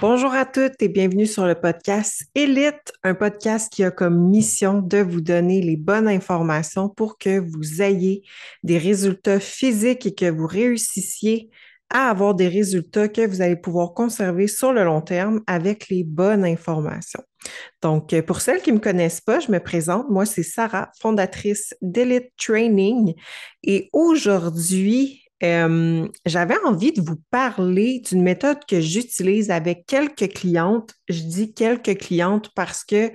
Bonjour à toutes et bienvenue sur le podcast Elite, un podcast qui a comme mission de vous donner les bonnes informations pour que vous ayez des résultats physiques et que vous réussissiez à avoir des résultats que vous allez pouvoir conserver sur le long terme avec les bonnes informations. Donc, pour celles qui ne me connaissent pas, je me présente. Moi, c'est Sarah, fondatrice d'Elite Training. Et aujourd'hui, euh, j'avais envie de vous parler d'une méthode que j'utilise avec quelques clientes. Je dis quelques clientes parce que,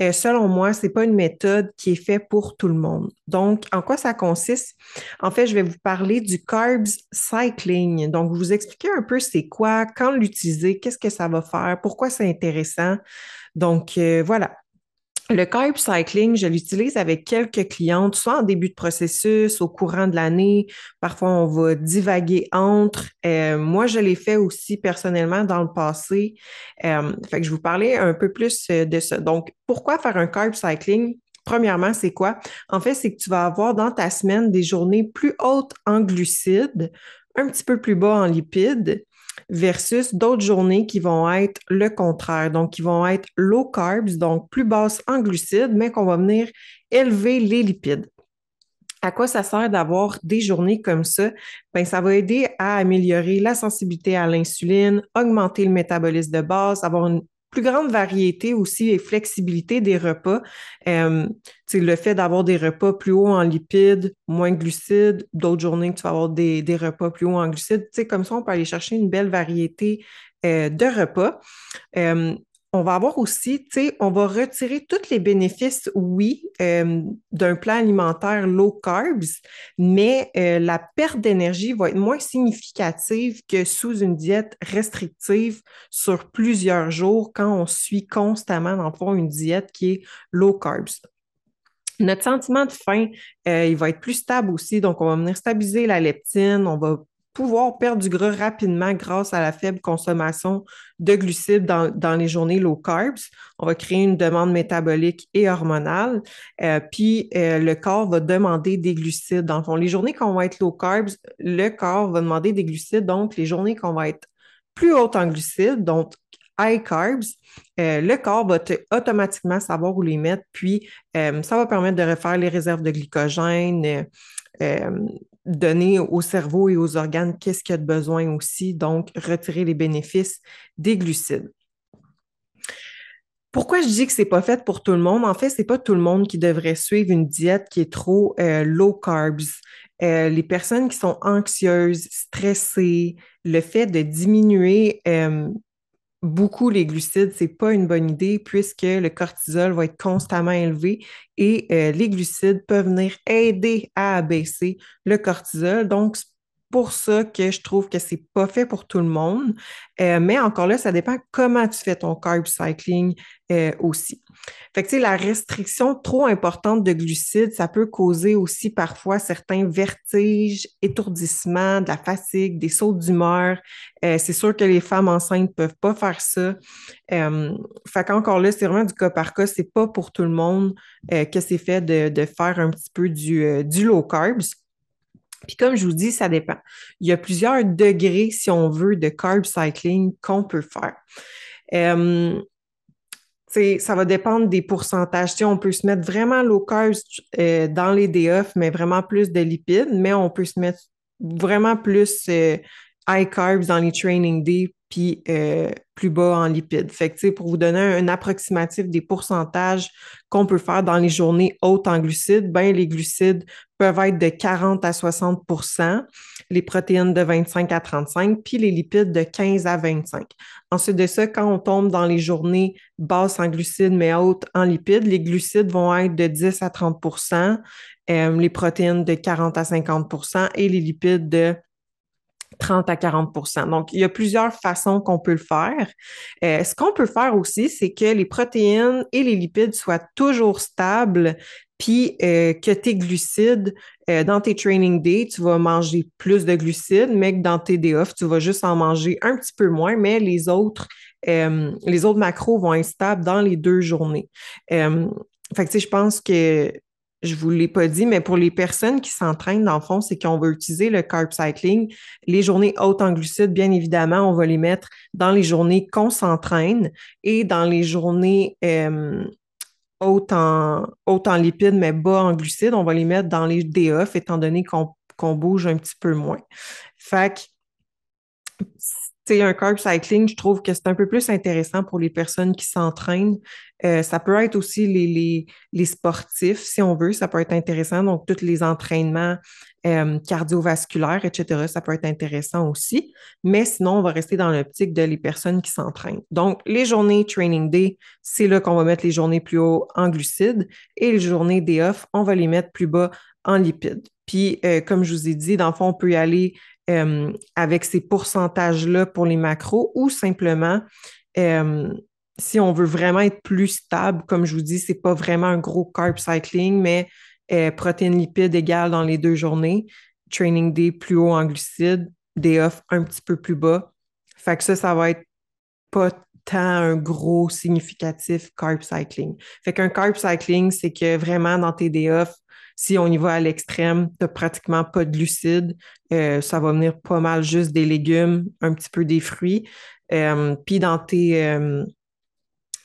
euh, selon moi, c'est pas une méthode qui est faite pour tout le monde. Donc, en quoi ça consiste? En fait, je vais vous parler du carbs cycling. Donc, vous expliquer un peu c'est quoi, quand l'utiliser, qu'est-ce que ça va faire, pourquoi c'est intéressant. Donc, euh, voilà. Le carb cycling, je l'utilise avec quelques clientes, soit en début de processus, au courant de l'année. Parfois, on va divaguer entre. Euh, moi, je l'ai fait aussi personnellement dans le passé. Euh, fait que je vous parlais un peu plus euh, de ça. Donc, pourquoi faire un carb cycling? Premièrement, c'est quoi? En fait, c'est que tu vas avoir dans ta semaine des journées plus hautes en glucides, un petit peu plus bas en lipides versus d'autres journées qui vont être le contraire, donc qui vont être low carbs, donc plus basses en glucides, mais qu'on va venir élever les lipides. À quoi ça sert d'avoir des journées comme ça? Bien, ça va aider à améliorer la sensibilité à l'insuline, augmenter le métabolisme de base, avoir une plus grande variété aussi et flexibilité des repas. Euh, le fait d'avoir des repas plus hauts en lipides, moins glucides, d'autres journées que tu vas avoir des, repas plus hauts en glucides. Comme ça, on peut aller chercher une belle variété euh, de repas. Euh, on va avoir aussi, tu sais, on va retirer tous les bénéfices, oui, euh, d'un plan alimentaire low carbs, mais euh, la perte d'énergie va être moins significative que sous une diète restrictive sur plusieurs jours quand on suit constamment, dans le fond, une diète qui est low carbs. Notre sentiment de faim, euh, il va être plus stable aussi, donc on va venir stabiliser la leptine, on va pouvoir perdre du gras rapidement grâce à la faible consommation de glucides dans, les journées low carbs. On va créer une demande métabolique et hormonale. Euh, puis euh, le corps va demander des glucides. Dans le fond, les journées qu'on va être low carbs, le corps va demander des glucides. Donc, les journées qu'on va être plus hautes en glucides, donc high carbs, euh, le corps va automatiquement savoir où les mettre, puis ça va permettre de refaire les réserves de glycogène, donner au cerveau et aux organes qu'est-ce qu'il y a de besoin aussi, donc retirer les bénéfices des glucides. Pourquoi je dis que c'est pas fait pour tout le monde? En fait, c'est pas tout le monde qui devrait suivre une diète qui est trop euh, low carbs. Euh, les personnes qui sont anxieuses, stressées, le fait de diminuer euh, beaucoup les glucides, c'est pas une bonne idée puisque le cortisol va être constamment élevé et euh, les glucides peuvent venir aider à abaisser le cortisol. Donc, pour ça que je trouve que c'est pas fait pour tout le monde. Euh, mais encore là, ça dépend comment tu fais ton carb cycling euh, aussi. Fait que, la restriction trop importante de glucides, ça peut causer aussi parfois certains vertiges, étourdissements, de la fatigue, des sauts d'humeur. Euh, c'est sûr que les femmes enceintes ne peuvent pas faire ça. fait qu'encore là, c'est vraiment du cas par cas. C'est pas pour tout le monde que c'est fait de, de, faire un petit peu du, du low carbs. Puis comme je vous dis, ça dépend. Il y a plusieurs degrés, si on veut, de carb cycling qu'on peut faire. Ça va dépendre des pourcentages. on peut se mettre vraiment low carb euh, dans les DF, mais vraiment plus de lipides, mais on peut se mettre vraiment plus euh, high carbs dans les training days, puis euh, plus bas en lipides. Pour vous donner un, approximatif des pourcentages qu'on peut faire dans les journées hautes en glucides, ben, les glucides peuvent être de 40 à 60% les protéines de 25 à 35 puis les lipides de 15 à 25. Ensuite de ça, quand on tombe dans les journées basses en glucides mais hautes en lipides, les glucides vont être de 10 à 30% euh, les protéines de 40 à 50% et les lipides de 30 à 40% Donc, il y a plusieurs façons qu'on peut le faire. Euh, ce qu'on peut faire aussi, c'est que les protéines et les lipides soient toujours stables, puis euh, que tes glucides, euh, dans tes training days, tu vas manger plus de glucides, mais que dans tes day off, tu vas juste en manger un petit peu moins, mais les autres, les autres macros vont être stables dans les deux journées. fait que, tu sais, je pense que je vous l'ai pas dit, mais pour les personnes qui s'entraînent, dans le fond, c'est qu'on va utiliser le carb cycling. Les journées hautes en glucides, bien évidemment, on va les mettre dans les journées qu'on s'entraîne et dans les journées euh, hautes, en, en lipides, mais bas en glucides, on va les mettre dans les DOF, étant donné qu'on bouge un petit peu moins. Fait que c'est un carb cycling, je trouve que c'est un peu plus intéressant pour les personnes qui s'entraînent. Euh, ça peut être aussi les, sportifs, si on veut, ça peut être intéressant. Donc, tous les entraînements euh, cardiovasculaires, etc., ça peut être intéressant aussi. Mais sinon, on va rester dans l'optique de les personnes qui s'entraînent. Donc, les journées training day, c'est là qu'on va mettre les journées plus haut en glucides et les journées day off, on va les mettre plus bas en lipides. Puis, euh, comme je vous ai dit, dans le fond, on peut y aller avec ces pourcentages-là pour les macros ou simplement, si on veut vraiment être plus stable, comme je vous dis, c'est pas vraiment un gros carb cycling, mais euh, protéines lipides égales dans les deux journées, training day plus haut en glucides, day off un petit peu plus bas. Fait que ça, ça va être pas tant un gros significatif carb cycling. Fait qu'un carb cycling, c'est que vraiment dans tes day off, si on y va à l'extrême, tu n'as pratiquement pas de glucides. Euh, ça va venir pas mal juste des légumes, un petit peu des fruits. Euh, puis dans tes,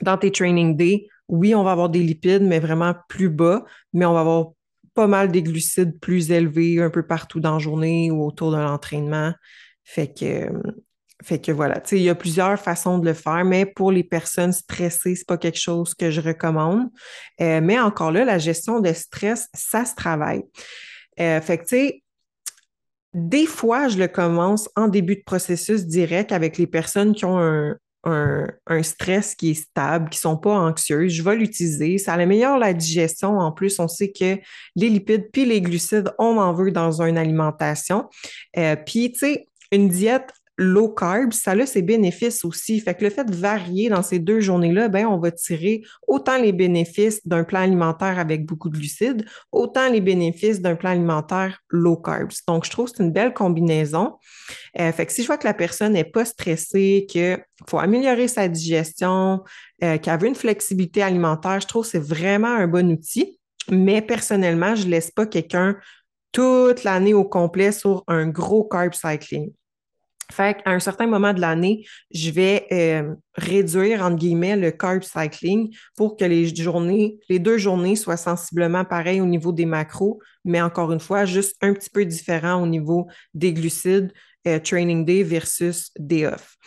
dans tes training days, oui, on va avoir des lipides, mais vraiment plus bas, mais on va avoir pas mal des glucides plus élevés un peu partout dans la journée ou autour de l'entraînement. Fait que fait que voilà, il y a plusieurs façons de le faire, mais pour les personnes stressées, c'est pas quelque chose que je recommande. Euh, mais encore là, la gestion de stress, ça se travaille. Euh, fait que, tu sais, des fois, je le commence en début de processus direct avec les personnes qui ont un, un, stress qui est stable, qui ne sont pas anxieuses. Je vais l'utiliser. Ça améliore la digestion. En plus, on sait que les lipides puis les glucides, on en veut dans une alimentation. Euh, puis, tu sais, une diète low carb, ça a ses bénéfices aussi. Fait que le fait de varier dans ces deux journées-là, ben, on va tirer autant les bénéfices d'un plan alimentaire avec beaucoup de glucides, autant les bénéfices d'un plan alimentaire low carbs. Donc, je trouve que c'est une belle combinaison. Euh, fait que si je vois que la personne n'est pas stressée, qu'il faut améliorer sa digestion, euh, qu'elle veut une flexibilité alimentaire, je trouve que c'est vraiment un bon outil. Mais personnellement, je ne laisse pas quelqu'un toute l'année au complet sur un gros carb cycling. Fait qu'à un certain moment de l'année, je vais euh, réduire, entre guillemets, le carb cycling pour que les journées, les deux journées soient sensiblement pareilles au niveau des macros, mais encore une fois, juste un petit peu différent au niveau des glucides, euh, training day versus day off.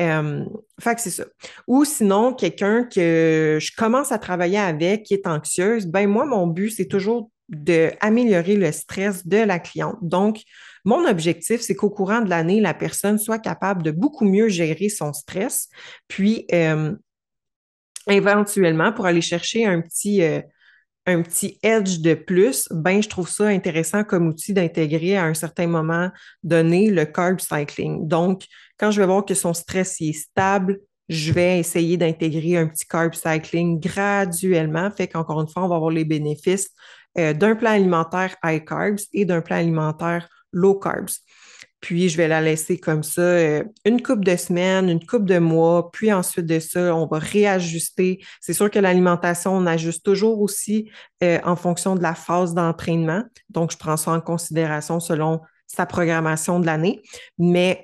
Euh, fait que c'est ça. Ou sinon, quelqu'un que je commence à travailler avec qui est anxieuse, ben moi, mon but, c'est toujours d'améliorer le stress de la cliente. Donc, mon objectif, c'est qu'au courant de l'année, la personne soit capable de beaucoup mieux gérer son stress, puis euh, éventuellement, pour aller chercher un petit, euh, un petit edge de plus, ben, je trouve ça intéressant comme outil d'intégrer à un certain moment donné le carb cycling. Donc, quand je vais voir que son stress est stable, je vais essayer d'intégrer un petit carb cycling graduellement. Fait qu'encore une fois, on va avoir les bénéfices euh, d'un plan alimentaire high carbs et d'un plan alimentaire low carbs. Puis, je vais la laisser comme ça euh, une coupe de semaines, une coupe de mois, puis ensuite de ça, on va réajuster. C'est sûr que l'alimentation, on ajuste toujours aussi euh, en fonction de la phase d'entraînement. Donc, je prends ça en considération selon sa programmation de l'année. Mais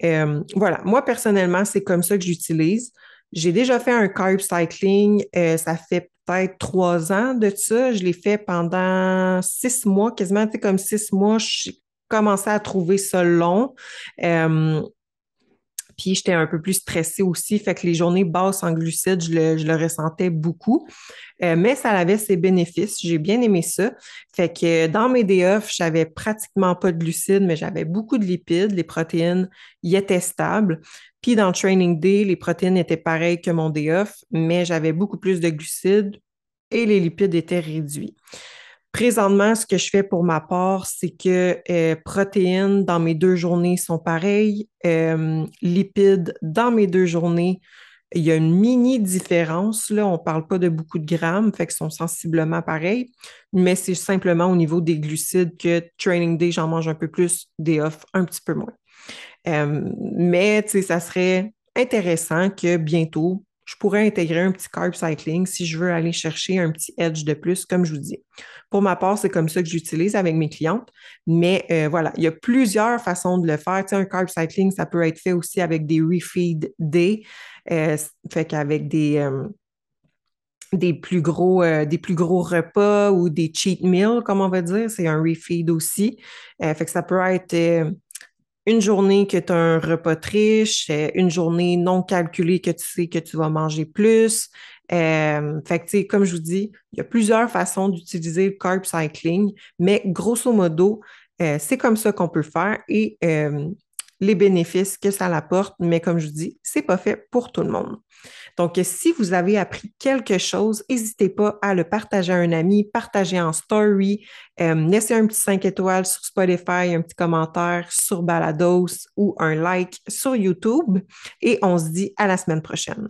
voilà, moi, personnellement, c'est comme ça que j'utilise. J'ai déjà fait un carb cycling, ça fait peut-être trois ans de ça. Je l'ai fait pendant six mois, quasiment comme six mois. Je commencé à trouver ça long. Euh, puis j'étais un peu plus stressée aussi, fait que les journées basses en glucides, je le, ressentais beaucoup. Euh, mais ça avait ses bénéfices. J'ai bien aimé ça. Fait que dans mes DF, j'avais pratiquement pas de glucides, mais j'avais beaucoup de lipides. Les protéines y étaient stables. Puis dans le training day, les protéines étaient pareilles que mon DF, mais j'avais beaucoup plus de glucides et les lipides étaient réduits. Présentement, ce que je fais pour ma part, c'est que euh, protéines dans mes deux journées sont pareilles. Euh, lipides dans mes deux journées, il y a une mini différence. Là, on ne parle pas de beaucoup de grammes, fait qu'ils sont sensiblement pareils, mais c'est simplement au niveau des glucides que Training Day, j'en mange un peu plus, des off un petit peu moins. Euh, mais ça serait intéressant que bientôt, je pourrais intégrer un petit carb cycling si je veux aller chercher un petit edge de plus, comme je vous dis. Pour ma part, c'est comme ça que j'utilise avec mes clientes. Mais euh, voilà, il y a plusieurs façons de le faire. Tu sais, un carb cycling, ça peut être fait aussi avec des refeed day, euh, fait qu'avec des, euh, des, plus gros, des plus gros repas ou des cheat meals, comme on va dire. C'est un refeed aussi. fait que ça peut être une journée que tu as un repas riche, euh, une journée non calculée que tu sais que tu vas manger plus. Euh, fait que, comme je vous dis, il y a plusieurs façons d'utiliser le carb cycling, mais grosso modo, euh, c'est comme ça qu'on peut faire et les bénéfices que ça apporte, mais comme je vous dis, c'est pas fait pour tout le monde. Donc, si vous avez appris quelque chose, n'hésitez pas à le partager à un ami, partager en story, euh, laissez un petit 5 étoiles sur Spotify, un petit commentaire sur Balados ou un like sur YouTube. Et on se dit à la semaine prochaine.